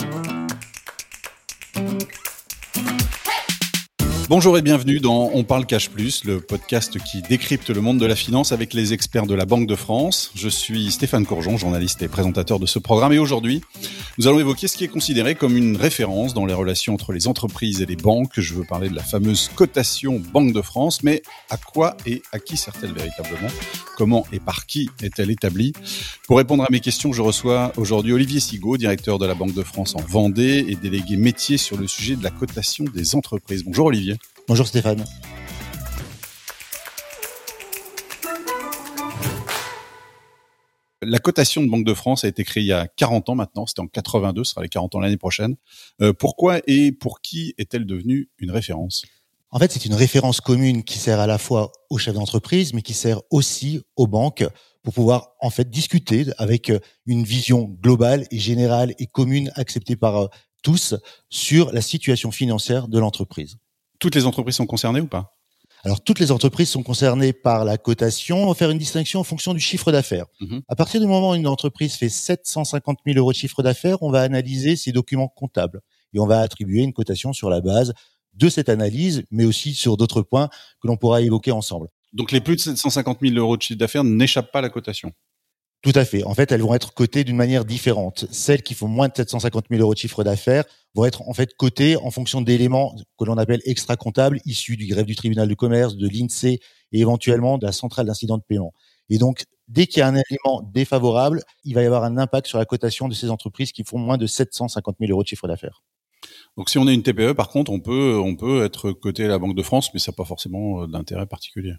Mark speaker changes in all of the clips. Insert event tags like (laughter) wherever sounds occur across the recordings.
Speaker 1: Thank you. Bonjour et bienvenue dans On parle cash plus, le podcast qui décrypte le monde de la finance avec les experts de la Banque de France. Je suis Stéphane Courgeon, journaliste et présentateur de ce programme et aujourd'hui, nous allons évoquer ce qui est considéré comme une référence dans les relations entre les entreprises et les banques. Je veux parler de la fameuse cotation Banque de France, mais à quoi et à qui sert-elle véritablement? Comment et par qui est-elle établie? Pour répondre à mes questions, je reçois aujourd'hui Olivier Sigaud, directeur de la Banque de France en Vendée et délégué métier sur le sujet de la cotation des entreprises. Bonjour Olivier.
Speaker 2: Bonjour Stéphane.
Speaker 1: La cotation de Banque de France a été créée il y a 40 ans maintenant, c'était en 82, ce sera les 40 ans l'année prochaine. Euh, pourquoi et pour qui est-elle devenue une référence?
Speaker 2: En fait, c'est une référence commune qui sert à la fois aux chefs d'entreprise, mais qui sert aussi aux banques pour pouvoir en fait discuter avec une vision globale et générale et commune acceptée par euh, tous sur la situation financière de l'entreprise.
Speaker 1: Toutes les entreprises sont concernées ou pas?
Speaker 2: Alors, toutes les entreprises sont concernées par la cotation. On va faire une distinction en fonction du chiffre d'affaires. Mhm. À partir du moment où une entreprise fait 750 000 euros de chiffre d'affaires, on va analyser ses documents comptables et on va attribuer une cotation sur la base de cette analyse, mais aussi sur d'autres points que l'on pourra évoquer ensemble.
Speaker 1: Donc, les plus de 750 000 euros de chiffre d'affaires n'échappent pas à la cotation?
Speaker 2: Tout à fait. En fait, elles vont être cotées d'une manière différente. Celles qui font moins de 750 000 euros de chiffre d'affaires vont être en fait cotées en fonction d'éléments que l'on appelle extra-comptables issus du greffe du tribunal de commerce, de l'INSEE et éventuellement de la centrale d'incident de paiement. Et donc, dès qu'il y a un élément défavorable, il va y avoir un impact sur la cotation de ces entreprises qui font moins de 750 000 euros de chiffre d'affaires.
Speaker 1: Donc, si on est une TPE, par contre, on peut, on peut être coté à la Banque de France, mais ça n'a pas forcément euh, d'intérêt particulier.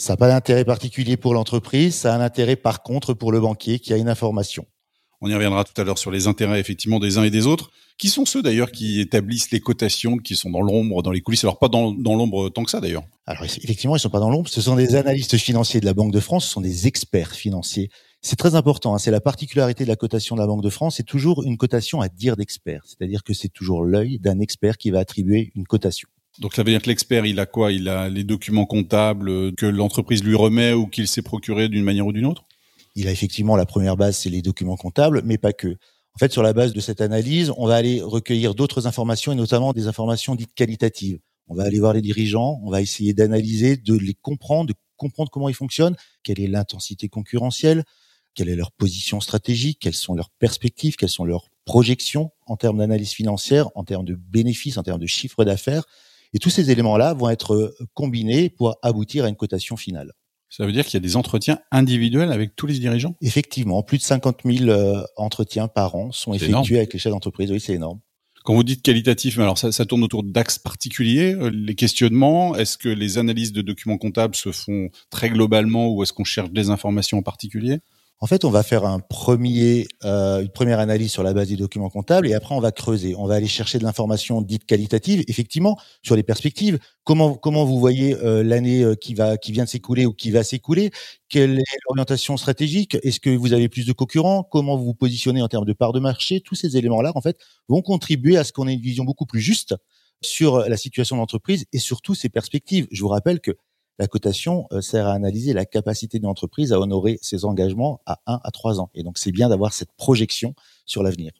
Speaker 2: Ça n'a pas d'intérêt particulier pour l'entreprise, ça a un intérêt par contre pour le banquier qui a une information.
Speaker 1: On y reviendra tout à l'heure sur les intérêts effectivement des uns et des autres. Qui sont ceux d'ailleurs qui établissent les cotations, qui sont dans l'ombre, dans les coulisses Alors pas dans, l'ombre tant que ça d'ailleurs.
Speaker 2: Alors effectivement, ils sont pas dans l'ombre. Ce sont des analystes financiers de la Banque de France, ce sont des experts financiers. C'est très important. Hein. C'est la particularité de la cotation de la Banque de France. C'est toujours une cotation à dire d'expert, c'est-à-dire que c'est toujours l'œil d'un expert qui va attribuer une cotation.
Speaker 1: Donc ça veut dire que l'expert, il a quoi? Il a les documents comptables que l'entreprise lui remet ou qu'il s'est procuré d'une manière ou d'une autre?
Speaker 2: Il a effectivement la première base, c'est les documents comptables, mais pas que. En fait, sur la base de cette analyse, on va aller recueillir d'autres informations et notamment des informations dites qualitatives. On va aller voir les dirigeants, on va essayer d'analyser, de les comprendre, de comprendre comment ils fonctionnent, quelle est l'intensité concurrentielle, quelle est leur position stratégique, quelles sont leurs perspectives, quelles sont leurs projections en termes d'analyse financière, en termes de bénéfices, en termes de chiffre d'affaires. Et tous ces éléments-là vont être euh, combinés pour aboutir à une cotation finale.
Speaker 1: Ça veut dire qu'il y a des entretiens individuels avec tous les dirigeants?
Speaker 2: Effectivement, plus de 50 000 euh, entretiens par an sont effectués avec les chefs d'entreprise. Oui, c'est énorme.
Speaker 1: Quand vous dites qualitatif, alors ça, ça tourne autour d'axes particuliers, euh, les questionnements. Est-ce que les analyses de documents comptables se font très globalement ou est-ce qu'on cherche des informations en particulier?
Speaker 2: En fait, on va faire un premier, euh, une première analyse sur la base des documents comptables et après on va creuser. On va aller chercher de l'information dite qualitative, effectivement, sur les perspectives. Comment comment vous voyez euh, l'année euh, qui va qui vient de s'écouler ou qui va s'écouler? Quelle est l'orientation stratégique? Est-ce que vous avez plus de concurrents? Comment vous vous positionnez en termes de part de marché? Tous ces éléments-là, en fait, vont contribuer à ce qu'on ait une vision beaucoup plus juste sur la situation de l'entreprise et surtout ses perspectives. Je vous rappelle que la cotation euh, sert à analyser la capacité d'une entreprise à honorer ses engagements à 1 à 3 ans. Et donc, c'est bien d'avoir cette projection sur l'avenir.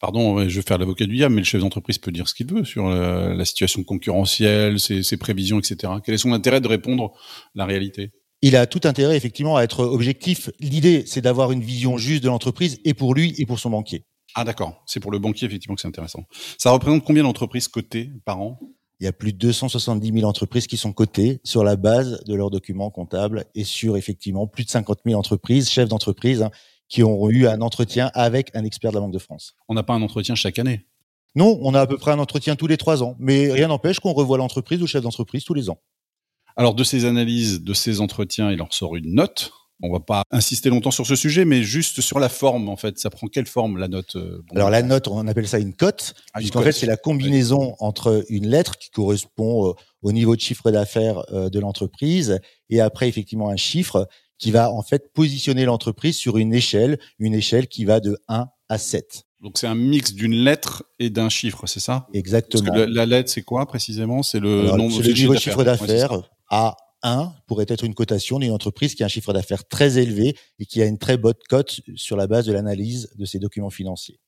Speaker 1: Pardon, je vais faire l'avocat du diable, mais le chef d'entreprise peut dire ce qu'il veut sur la, situation concurrentielle, ses, ses, prévisions, etc. Quel est son intérêt de répondre la réalité?
Speaker 2: Il a tout intérêt effectivement à être objectif. L'idée, c'est d'avoir une vision juste de l'entreprise et pour lui et pour son banquier.
Speaker 1: Ah d'accord, c'est pour le banquier effectivement que c'est intéressant. Ça représente combien d'entreprises cotées par an?
Speaker 2: Il y a plus de 270 000 entreprises qui sont cotées sur la base de leurs documents comptables et sur effectivement plus de 50 000 entreprises, chefs d'entreprise, hein, qui ont eu un entretien avec un expert de la Banque de France.
Speaker 1: On n'a pas un entretien chaque année?
Speaker 2: Non, on a à peu près un entretien tous les trois ans, mais rien n'empêche qu'on revoit l'entreprise ou le chef d'entreprise tous les ans.
Speaker 1: Alors de ces analyses, de ces entretiens, il en sort une note on va pas insister longtemps sur ce sujet, mais juste sur la forme, en fait. Ça prend quelle forme, la note
Speaker 2: euh, Alors, la note, on appelle ça une cote, ah, puisqu'en fait, c'est la combinaison entre une lettre qui correspond euh, au niveau de chiffre d'affaires euh, de l'entreprise et après, effectivement, un chiffre qui va, en fait, positionner l'entreprise sur une échelle, une échelle qui va de 1 à 7.
Speaker 1: Donc c'est un mix d'une lettre et d'un chiffre, c'est ça?
Speaker 2: Exactement.
Speaker 1: Parce que la, lettre, c'est quoi précisément? C'est le
Speaker 2: nombre de chiffre, chiffre d'affaires. A 1 pourrait être une cotation d'une entreprise qui a un chiffre d'affaires très élevé et qui a une très bonne cote sur la base de l'analyse de ses documents financiers.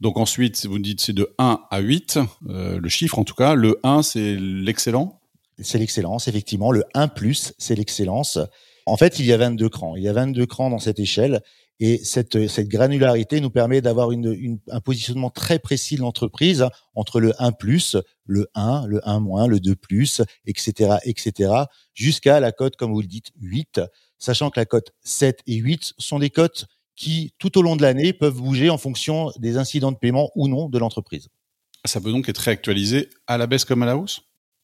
Speaker 1: Donc ensuite, vous dites c'est de 1 à 8, euh, le chiffre en tout cas. Le 1, c'est l'excellent?
Speaker 2: C'est l'excellence, effectivement. Le 1 plus, c'est l'excellence. En fait, il y a 22 crans. Il y a 22 crans dans cette échelle. Et cette, cette granularité nous permet d'avoir une, une, un positionnement très précis de l'entreprise entre le 1 plus, le 1, le 1 moins, le 2 plus, etc., etc., jusqu'à la cote, comme vous le dites, 8, sachant que la cote 7 et 8 sont des cotes qui, tout au long de l'année, peuvent bouger en fonction des incidents de paiement ou non de l'entreprise.
Speaker 1: Ça peut donc être réactualisé à la baisse comme à la hausse?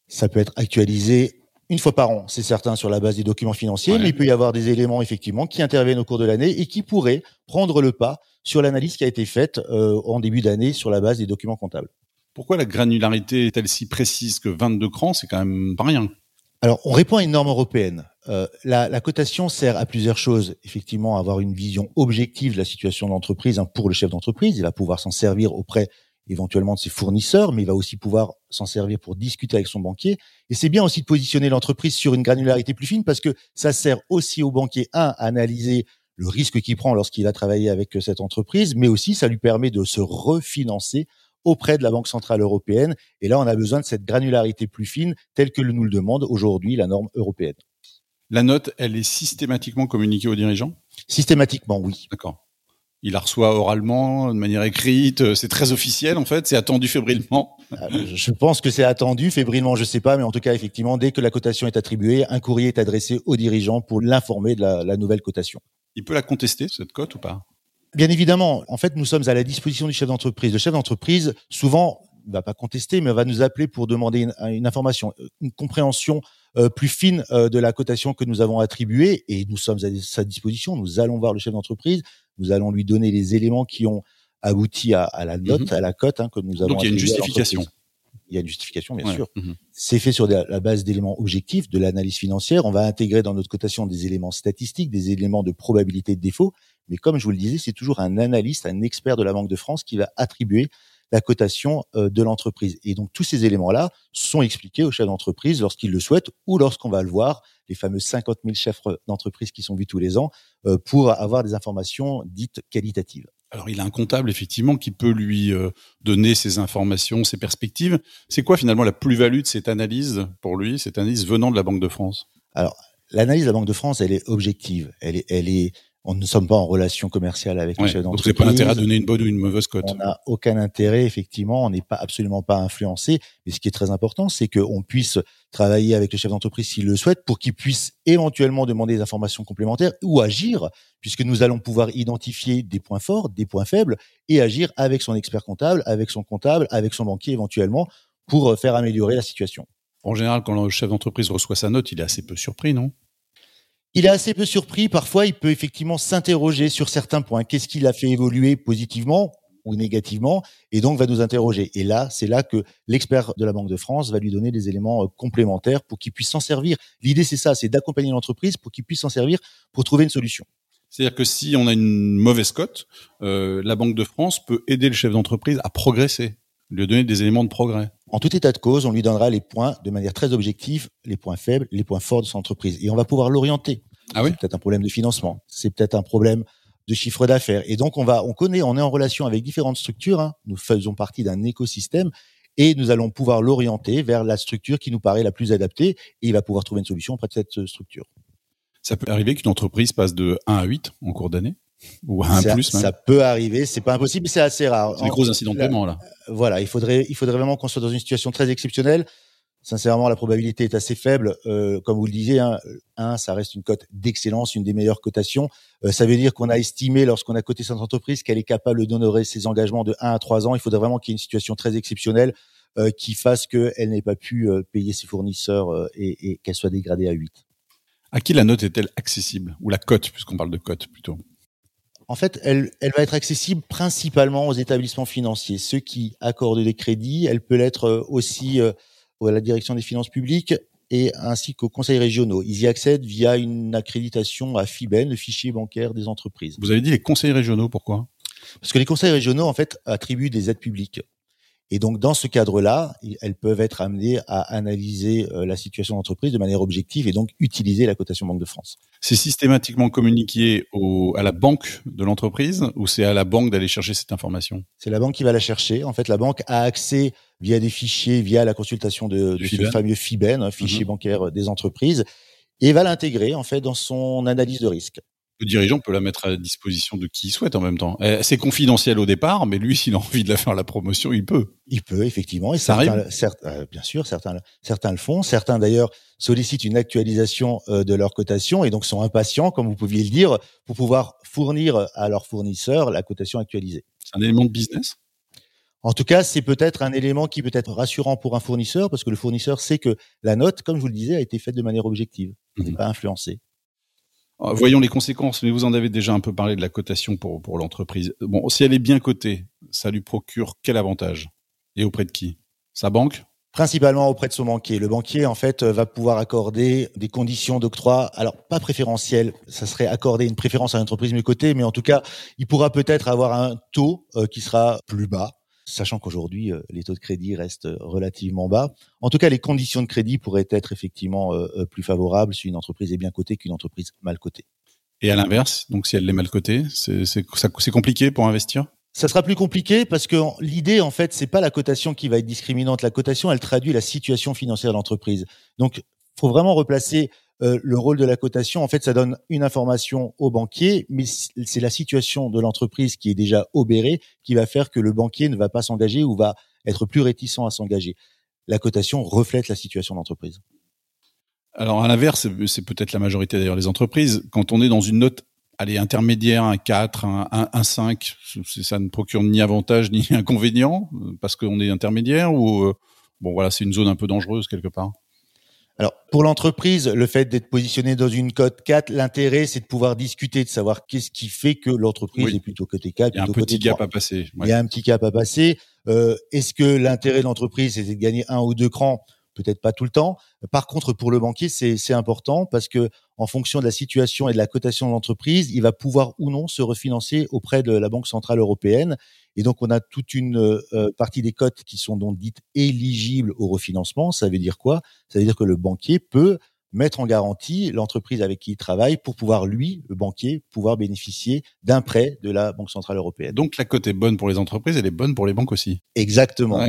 Speaker 2: Ça peut être actualisé une fois par an, c'est certain, sur la base des documents financiers, mais il peut y avoir des éléments effectivement qui interviennent au cours de l'année et qui pourraient prendre le pas sur l'analyse qui a été faite euh, en début d'année sur la base des documents comptables.
Speaker 1: Pourquoi la granularité est-elle si précise que 22 crans, c'est quand même pas rien?
Speaker 2: Alors, on répond à une norme européenne. Euh, la, la, cotation sert à plusieurs choses. Effectivement, avoir une vision objective de la situation de l'entreprise hein, pour le chef d'entreprise. Il va pouvoir s'en servir auprès éventuellement de ses fournisseurs, mais il va aussi pouvoir s'en servir pour discuter avec son banquier. Et c'est bien aussi de positionner l'entreprise sur une granularité plus fine parce que ça sert aussi au banquier, un, à analyser le risque qu'il prend lorsqu'il va travailler avec cette entreprise, mais aussi ça lui permet de se refinancer auprès de la Banque Centrale Européenne. Et là, on a besoin de cette granularité plus fine telle que nous le demande aujourd'hui la norme européenne.
Speaker 1: La note, elle est systématiquement communiquée aux dirigeants?
Speaker 2: Systématiquement, oui.
Speaker 1: D'accord il la reçoit oralement, de manière écrite. Euh, c'est très officiel en fait. C'est attendu fébrilement.
Speaker 2: Euh, je pense que c'est attendu fébrilement, je sais pas, mais en tout cas effectivement, dès que la cotation est attribuée, un courrier est adressé au dirigeant pour l'informer de la, nouvelle cotation.
Speaker 1: Il peut la contester cette cote ou pas?
Speaker 2: Bien évidemment. En fait, nous sommes à la disposition du chef d'entreprise. Le chef d'entreprise, souvent, va pas contester, mais va nous appeler pour demander une, information, une compréhension euh, plus fine de la cotation que nous avons attribuée. Et nous sommes à sa disposition. Nous allons voir le chef d'entreprise nous allons lui donner les éléments qui ont abouti à, la note, mhm. à la cote hein, que nous avons.
Speaker 1: Donc il y a une justification.
Speaker 2: Il y a une justification, bien sûr. Mhm. C'est fait sur la base d'éléments objectifs, de l'analyse financière. On va intégrer dans notre cotation des éléments statistiques, des éléments de probabilité de défaut. Mais comme je vous le disais, c'est toujours un analyste, un expert de la Banque de France qui va attribuer la cotation euh, de l'entreprise. Et donc tous ces éléments-là sont expliqués au chef d'entreprise lorsqu'il le souhaite ou lorsqu'on va le voir, les fameux 50 000 chefs d'entreprise qui sont vus tous les ans, euh, pour avoir des informations dites qualitatives.
Speaker 1: Alors il a un comptable effectivement qui peut lui euh, donner ces informations, ces perspectives. C'est quoi finalement la plus-value de cette analyse pour lui, cette analyse venant de la Banque de France?
Speaker 2: Alors l'analyse de la Banque de France, elle est objective, elle est, elle est on ne sommes pas en relation commerciale avec les chefs d'entreprise.
Speaker 1: Donc, pas l'intérêt à donner une bonne ou une mauvaise cote.
Speaker 2: On n'a aucun intérêt, effectivement. On n'est pas absolument pas influencé. Mais ce qui est très important, c'est qu'on puisse travailler avec le chef d'entreprise s'il le souhaite pour qu'il puisse éventuellement demander des informations complémentaires ou agir, puisque nous allons pouvoir identifier des points forts, des points faibles et agir avec son expert comptable, avec son comptable, avec son banquier éventuellement pour faire améliorer la situation.
Speaker 1: En général, quand le chef d'entreprise reçoit sa note, il est assez peu surpris, non?
Speaker 2: Il est assez peu surpris. Parfois, il peut effectivement s'interroger sur certains points. Qu'est-ce qui l'a fait évoluer positivement ou négativement et donc va nous interroger. Et là, c'est là que l'expert de la Banque de France va lui donner des éléments euh, complémentaires pour qu'il puisse s'en servir. L'idée, c'est ça, c'est d'accompagner l'entreprise pour qu'il puisse s'en servir pour trouver une solution.
Speaker 1: C'est-à-dire que si on a une mauvaise cote, euh, la Banque de France peut aider le chef d'entreprise à progresser, lui donner des éléments de progrès.
Speaker 2: En tout état de cause, on lui donnera les points de manière très objective, les points faibles, les points forts de son entreprise. Et on va pouvoir l'orienter.
Speaker 1: Ah oui
Speaker 2: c'est peut-être un problème de financement, c'est peut-être un problème de chiffre d'affaires. Et donc on va, on connaît, on est en relation avec différentes structures. Hein. Nous faisons partie d'un écosystème et nous allons pouvoir l'orienter vers la structure qui nous paraît la plus adaptée et il va pouvoir trouver une solution auprès de cette structure.
Speaker 1: Ça peut arriver qu'une entreprise passe de 1 à 8 en cours d'année ou un
Speaker 2: ça,
Speaker 1: plus
Speaker 2: Ça peut arriver, c'est pas impossible, c'est assez rare.
Speaker 1: C'est des gros incidents de paiement là.
Speaker 2: Voilà, il faudrait, il faudrait vraiment qu'on soit dans une situation très exceptionnelle. Sincèrement, la probabilité est assez faible. Euh, comme vous le disiez, hein, un, ça reste une cote d'excellence, une des meilleures cotations. Euh, ça veut dire qu'on a estimé, lorsqu'on a coté cette entreprise, qu'elle est capable d'honorer ses engagements de 1 à 3 ans. Il faudrait vraiment qu'il y ait une situation très exceptionnelle euh, qui fasse qu'elle n'ait pas pu euh, payer ses fournisseurs euh, et, et qu'elle soit dégradée à 8.
Speaker 1: À qui la note est-elle accessible? Ou la cote, puisqu'on parle de cote plutôt?
Speaker 2: En fait, elle, elle va être accessible principalement aux établissements financiers, ceux qui accordent des crédits. Elle peut l'être euh, aussi euh, à la direction des finances publiques et ainsi qu'aux conseils régionaux. Ils y accèdent via une accréditation à FIBEN, le fichier bancaire des entreprises.
Speaker 1: Vous avez dit les conseils régionaux, pourquoi?
Speaker 2: Parce que les conseils régionaux, en fait, attribuent des aides publiques. Et donc, dans ce cadre-là, elles peuvent être amenées à analyser euh, la situation d'entreprise de manière objective et donc utiliser la cotation Banque de France.
Speaker 1: C'est systématiquement communiqué au, à la banque de l'entreprise ou c'est à la banque d'aller chercher cette information?
Speaker 2: C'est la banque qui va la chercher. En fait, la banque a accès via des fichiers, via la consultation de, de ce fameux FIBEN, hein, fichier mhm. bancaire des entreprises, et va l'intégrer en fait dans son analyse de risque
Speaker 1: le dirigeant peut la mettre à disposition de qui il souhaite en même temps. Eh, c'est confidentiel au départ, mais lui, s'il a envie de la faire la promotion, il peut.
Speaker 2: Il peut effectivement, et ça arrive. Euh, bien sûr, certains, certains le font. Certains d'ailleurs sollicitent une actualisation euh, de leur cotation et donc sont impatients, comme vous pouviez le dire, pour pouvoir fournir à leurs fournisseurs la cotation actualisée.
Speaker 1: C'est un élément de business?
Speaker 2: En tout cas, c'est peut-être un élément qui peut être rassurant pour un fournisseur parce que le fournisseur sait que la note, comme je vous le disais, a été faite de manière objective, n'est mhm. pas influencée.
Speaker 1: Euh, voyons les conséquences, mais vous en avez déjà un peu parlé de la cotation pour, pour l'entreprise. Bon, si elle est bien cotée, ça lui procure quel avantage? Et auprès de qui? Sa banque?
Speaker 2: Principalement auprès de son banquier. Le banquier, en fait, va pouvoir accorder des conditions d'octroi. Alors, pas préférentielles. Ça serait accorder une préférence à l'entreprise mieux cotée, mais en tout cas, il pourra peut-être avoir un taux euh, qui sera plus bas sachant qu'aujourd'hui euh, les taux de crédit restent euh, relativement bas. En tout cas, les conditions de crédit pourraient être effectivement euh, plus favorables si une entreprise est bien cotée qu'une entreprise mal cotée.
Speaker 1: Et à l'inverse, donc si elle est mal cotée, c'est compliqué pour investir?
Speaker 2: Ça sera plus compliqué parce que l'idée, en fait, c'est pas la cotation qui va être discriminante. La cotation, elle traduit la situation financière de l'entreprise. Donc, faut vraiment replacer euh, le rôle de la cotation, en fait, ça donne une information au banquier, mais c'est la situation de l'entreprise qui est déjà obérée qui va faire que le banquier ne va pas s'engager ou va être plus réticent à s'engager. La cotation reflète la situation de l'entreprise.
Speaker 1: Alors à l'inverse, c'est peut-être la majorité d'ailleurs des entreprises. Quand on est dans une note allez, intermédiaire, un 4, un, un, 5, ça ne procure ni avantage ni (laughs) inconvénient parce qu'on est intermédiaire ou euh, bon voilà, c'est une zone un peu dangereuse quelque part.
Speaker 2: Alors, pour l'entreprise, le fait d'être positionné dans une cote 4, l'intérêt, c'est de pouvoir discuter, de savoir qu'est-ce qui fait que l'entreprise est plutôt côté 4.
Speaker 1: Il y a un petit gap à passer.
Speaker 2: Il y a un petit gap à passer. Euh, est-ce que l'intérêt de l'entreprise, c'est de gagner un ou deux crans Peut-être pas tout le temps. Par contre, pour le banquier, c'est important parce que en fonction de la situation et de la cotation de l'entreprise, il va pouvoir ou non se refinancer auprès de la Banque centrale européenne. Et donc, on a toute une euh, partie des cotes qui sont donc dites éligibles au refinancement. Ça veut dire quoi? Ça veut dire que le banquier peut mettre en garantie l'entreprise avec qui il travaille pour pouvoir, lui, le banquier, pouvoir bénéficier d'un prêt de la Banque Centrale Européenne.
Speaker 1: Donc la cote est bonne pour les entreprises, elle est bonne pour les banques aussi.
Speaker 2: Exactement.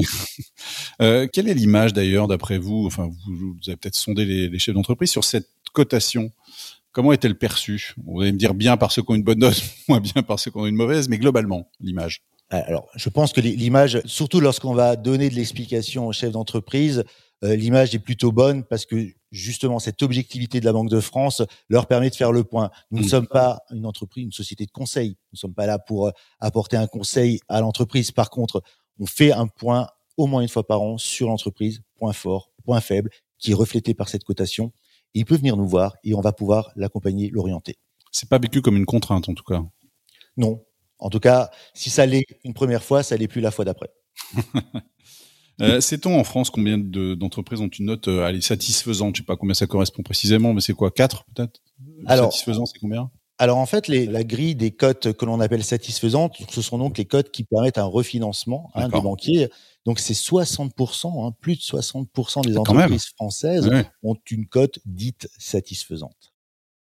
Speaker 2: (laughs)
Speaker 1: euh, quelle est l'image d'ailleurs, d'après vous Enfin, vous, avez peut-être sondé les, les chefs d'entreprise sur cette cotation? Comment est-elle perçue? Vous allez me dire bien par ceux qui ont une bonne note, (laughs) moins bien par ceux qui ont une mauvaise, mais globalement, l'image.
Speaker 2: Euh, alors, je pense que l'image, surtout lorsqu'on va donner de l'explication aux chefs d'entreprise, euh, l'image est plutôt bonne parce que justement cette objectivité de la Banque de France leur permet de faire le point. Nous ne mm. sommes pas une entreprise, une société de conseil. Nous ne sommes pas là pour euh, apporter un conseil à l'entreprise. Par contre, on fait un point au moins une fois par an sur l'entreprise, point fort, point faible, qui est reflété par cette cotation. il peut venir nous voir et on va pouvoir l'accompagner, l'orienter.
Speaker 1: C'est pas vécu comme une contrainte en tout cas.
Speaker 2: Non, en tout cas, si ça l'est une première fois, ça l'est plus la fois d'après. (laughs)
Speaker 1: euh, Sait-on en France combien d'entreprises ont une note euh, satisfaisante? Je sais pas combien ça correspond précisément, mais c'est quoi 4 peut-être? Satisfaisant, c'est combien?
Speaker 2: alors en fait, les, la grille des cotes que l'on appelle satisfaisantes, ce sont donc les cotes qui permettent un refinancement hein, des banquiers. Donc c'est 60%, hein, plus de 60% des entreprises françaises ont une cote dite satisfaisante.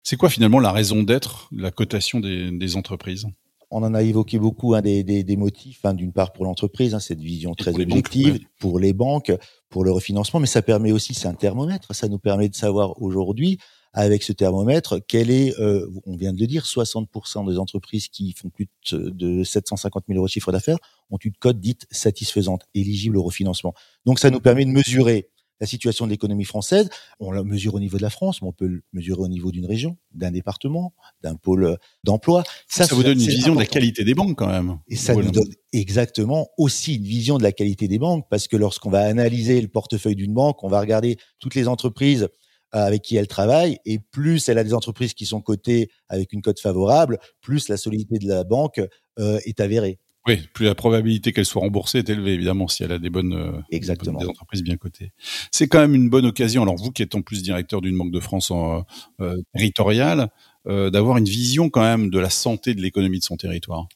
Speaker 1: C'est quoi finalement la raison d'être, la cotation des, des entreprises?
Speaker 2: On en a évoqué beaucoup hein, des, des, des, motifs, hein, d'une part pour l'entreprise, hein, cette vision très objective, pour les banques, pour le refinancement, mais ça permet aussi, c'est un thermomètre, ça nous permet de savoir aujourd'hui, avec ce thermomètre, quel est, euh, on vient de le dire, 60% des entreprises qui font plus de 750 000 euros de chiffre d'affaires ont une cote dite satisfaisante, éligible au refinancement. Donc ça nous permet de mesurer la situation de l'économie française. On la mesure au niveau de la France, mais on peut le mesurer au niveau d'une région, d'un département, d'un pôle d'emploi.
Speaker 1: Ça, ça, vous donne une vision de la qualité des banques quand même.
Speaker 2: Et ça nous donne exactement aussi une vision de la qualité des banques, parce que lorsqu'on va analyser le portefeuille d'une banque, on va regarder toutes les entreprises euh, avec qui elle travaille, et plus elle a des entreprises qui sont cotées avec une cote favorable, plus la solidité de la banque euh, est avérée.
Speaker 1: Oui, plus la probabilité qu'elle soit remboursée est élevée, évidemment, si elle a des bonnes, euh,
Speaker 2: Exactement.
Speaker 1: des entreprises bien cotées. C'est quand même une bonne occasion, alors vous qui êtes en plus directeur d'une banque de France en, euh, territoriale, euh, d'avoir une vision quand même de la santé de l'économie de son territoire.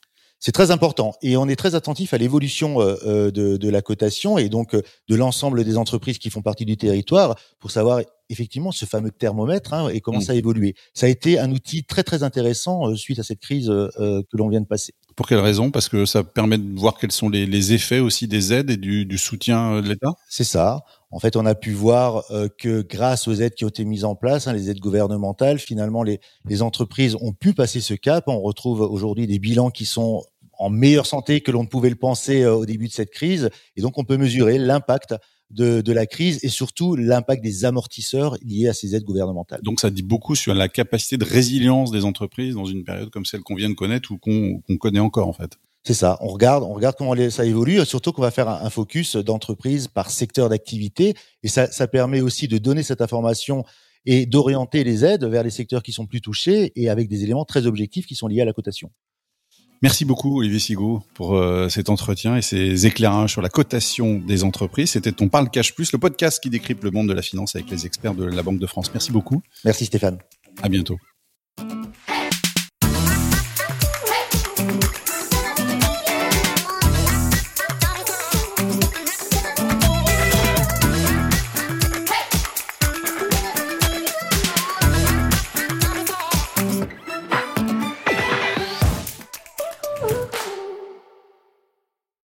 Speaker 2: C'est très important et on est très attentif à l'évolution euh, euh, de, de, la cotation et donc euh, de l'ensemble des entreprises qui font partie du territoire pour savoir effectivement ce fameux thermomètre hein, et comment mmh. ça a évolué. Ça a été un outil très très intéressant suite à cette crise que l'on vient de passer.
Speaker 1: Pour quelle raison? Parce que ça permet de voir quels sont les, les effets aussi des aides et du, du soutien de l'État?
Speaker 2: C'est ça. En fait, on a pu voir que grâce aux aides qui ont été mises en place, hein, les aides gouvernementales, finalement, les, les entreprises ont pu passer ce cap. On retrouve aujourd'hui des bilans qui sont en meilleure santé que l'on ne pouvait le penser euh, au début de cette crise. Et donc, on peut mesurer l'impact de, de, la crise et surtout l'impact des amortisseurs liés à ces aides gouvernementales.
Speaker 1: Donc ça dit beaucoup sur la capacité de résilience des entreprises dans une période comme celle qu'on vient de connaître ou qu'on connaît encore en fait.
Speaker 2: C'est ça. On regarde, on regarde comment ça évolue. Surtout qu'on va faire un, focus d'entreprise par secteur d'activité et ça, ça permet aussi de donner cette information et d'orienter les aides vers les secteurs qui sont plus touchés et avec des éléments très objectifs qui sont liés à la cotation.
Speaker 1: Merci beaucoup Olivier Sigaud pour euh, cet entretien et ces éclairages sur la cotation des entreprises. C'était ton Parle Cash Plus, le podcast qui décrypte le monde de la finance avec les experts de la Banque de France. Merci beaucoup.
Speaker 2: Merci Stéphane.
Speaker 1: À bientôt.